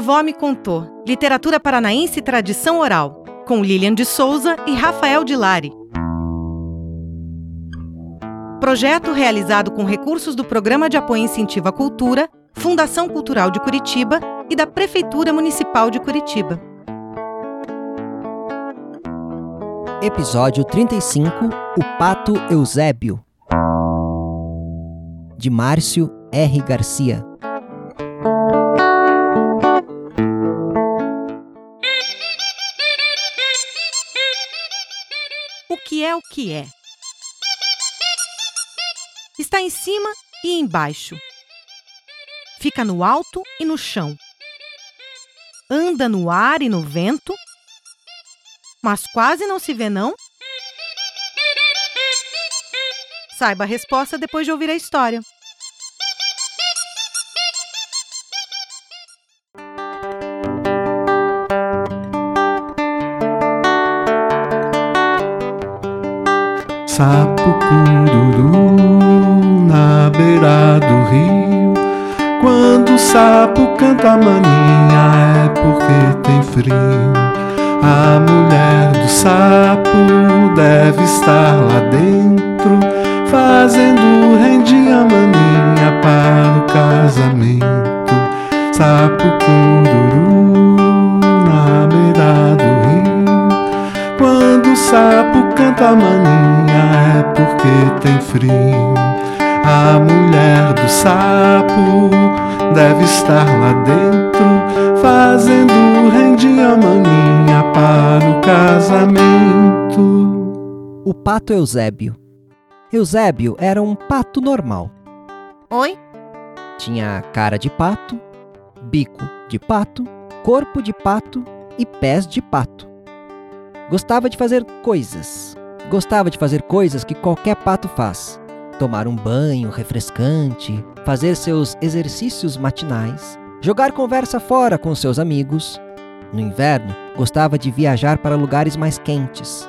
avó me contou. Literatura paranaense e tradição oral, com Lilian de Souza e Rafael de Lari. Projeto realizado com recursos do Programa de Apoio Incentivo à Cultura, Fundação Cultural de Curitiba e da Prefeitura Municipal de Curitiba. Episódio 35 O Pato Eusébio de Márcio R. Garcia. É o que é? Está em cima e embaixo. Fica no alto e no chão. Anda no ar e no vento. Mas quase não se vê, não? Saiba a resposta depois de ouvir a história. Sapo cururu na beira do rio. Quando o sapo canta maninha é porque tem frio. A mulher do sapo deve estar lá dentro, sapo canta maninha é porque tem frio. A mulher do sapo deve estar lá dentro, fazendo rendinha maninha para o casamento. O Pato Eusébio. Eusébio era um pato normal. Oi? Tinha cara de pato, bico de pato, corpo de pato e pés de pato. Gostava de fazer coisas. Gostava de fazer coisas que qualquer pato faz. Tomar um banho refrescante, fazer seus exercícios matinais, jogar conversa fora com seus amigos. No inverno, gostava de viajar para lugares mais quentes.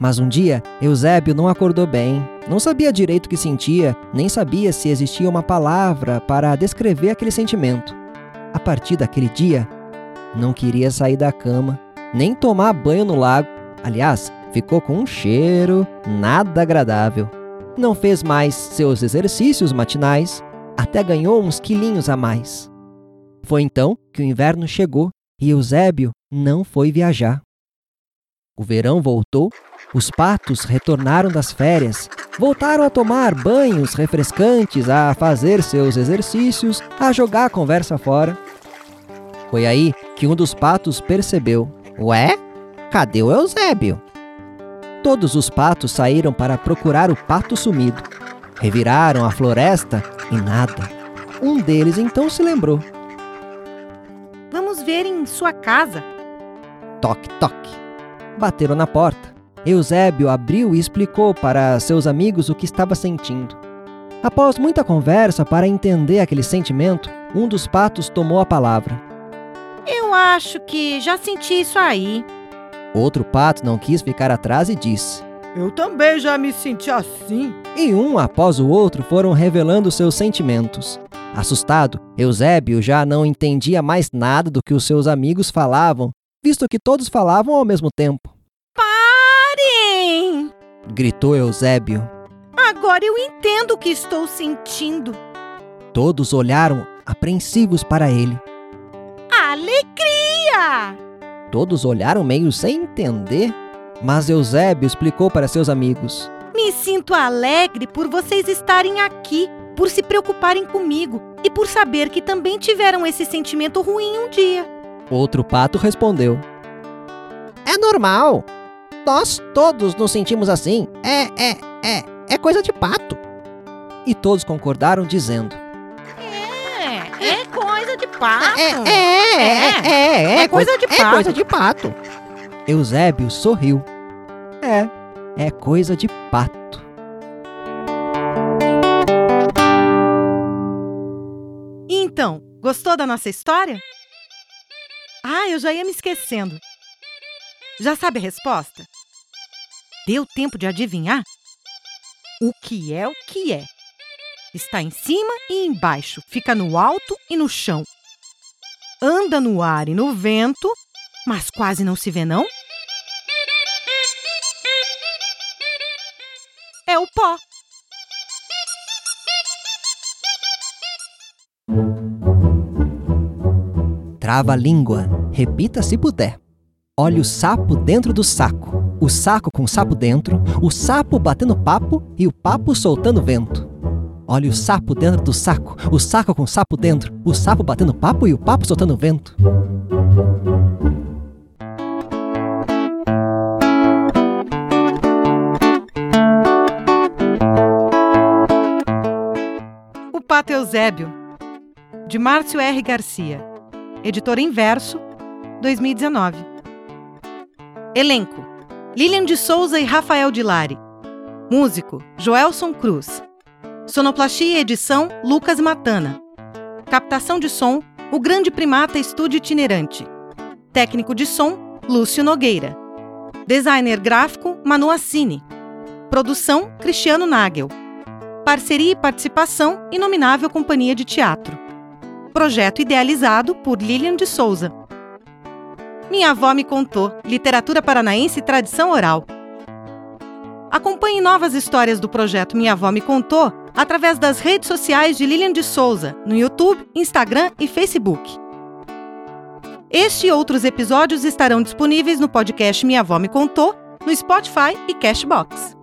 Mas um dia, Eusébio não acordou bem, não sabia direito o que sentia, nem sabia se existia uma palavra para descrever aquele sentimento. A partir daquele dia, não queria sair da cama, nem tomar banho no lago. Aliás, ficou com um cheiro nada agradável. Não fez mais seus exercícios matinais, até ganhou uns quilinhos a mais. Foi então que o inverno chegou e Eusébio não foi viajar. O verão voltou, os patos retornaram das férias, voltaram a tomar banhos refrescantes, a fazer seus exercícios, a jogar a conversa fora. Foi aí que um dos patos percebeu: Ué, cadê o Eusébio? Todos os patos saíram para procurar o pato sumido. Reviraram a floresta e nada. Um deles então se lembrou: Vamos ver em sua casa. Toque, toque. Bateram na porta. Eusébio abriu e explicou para seus amigos o que estava sentindo. Após muita conversa para entender aquele sentimento, um dos patos tomou a palavra. Eu acho que já senti isso aí. Outro pato não quis ficar atrás e disse. Eu também já me senti assim. E um após o outro foram revelando seus sentimentos. Assustado, Eusébio já não entendia mais nada do que os seus amigos falavam, visto que todos falavam ao mesmo tempo. Parem! Gritou Eusébio. Agora eu entendo o que estou sentindo. Todos olharam apreensivos para ele. Alegria! Todos olharam meio sem entender, mas Eusébio explicou para seus amigos. Me sinto alegre por vocês estarem aqui, por se preocuparem comigo e por saber que também tiveram esse sentimento ruim um dia. Outro pato respondeu. É normal. Nós todos nos sentimos assim. É, é, é, é coisa de pato. E todos concordaram dizendo. Pato. É, é, é, é, É coisa de É pato. coisa de pato. Eusébio sorriu. É, é coisa de pato. Então, gostou da nossa história? Ah, eu já ia me esquecendo. Já sabe a resposta? Deu tempo de adivinhar? O que é o que é? Está em cima e embaixo, fica no alto e no chão. Anda no ar e no vento, mas quase não se vê, não? É o pó. Trava a língua. Repita se puder. Olha o sapo dentro do saco. O saco com o sapo dentro, o sapo batendo papo e o papo soltando vento. Olha o sapo dentro do saco, o saco com o sapo dentro, o sapo batendo papo e o papo soltando vento. O Pato Eusébio, de Márcio R. Garcia, editora Inverso, 2019. Elenco: Lilian de Souza e Rafael de Lari. Músico: Joelson Cruz. Sonoplastia e edição: Lucas Matana. Captação de som: O Grande Primata Estúdio Itinerante. Técnico de som: Lúcio Nogueira. Designer gráfico: Manu Assini. Produção: Cristiano Nagel. Parceria e participação: Inominável Companhia de Teatro. Projeto idealizado por Lilian de Souza. Minha avó me contou: literatura paranaense e tradição oral. Acompanhe novas histórias do projeto Minha Avó Me Contou através das redes sociais de Lilian de Souza, no YouTube, Instagram e Facebook. Este e outros episódios estarão disponíveis no podcast Minha Avó Me Contou, no Spotify e Cashbox.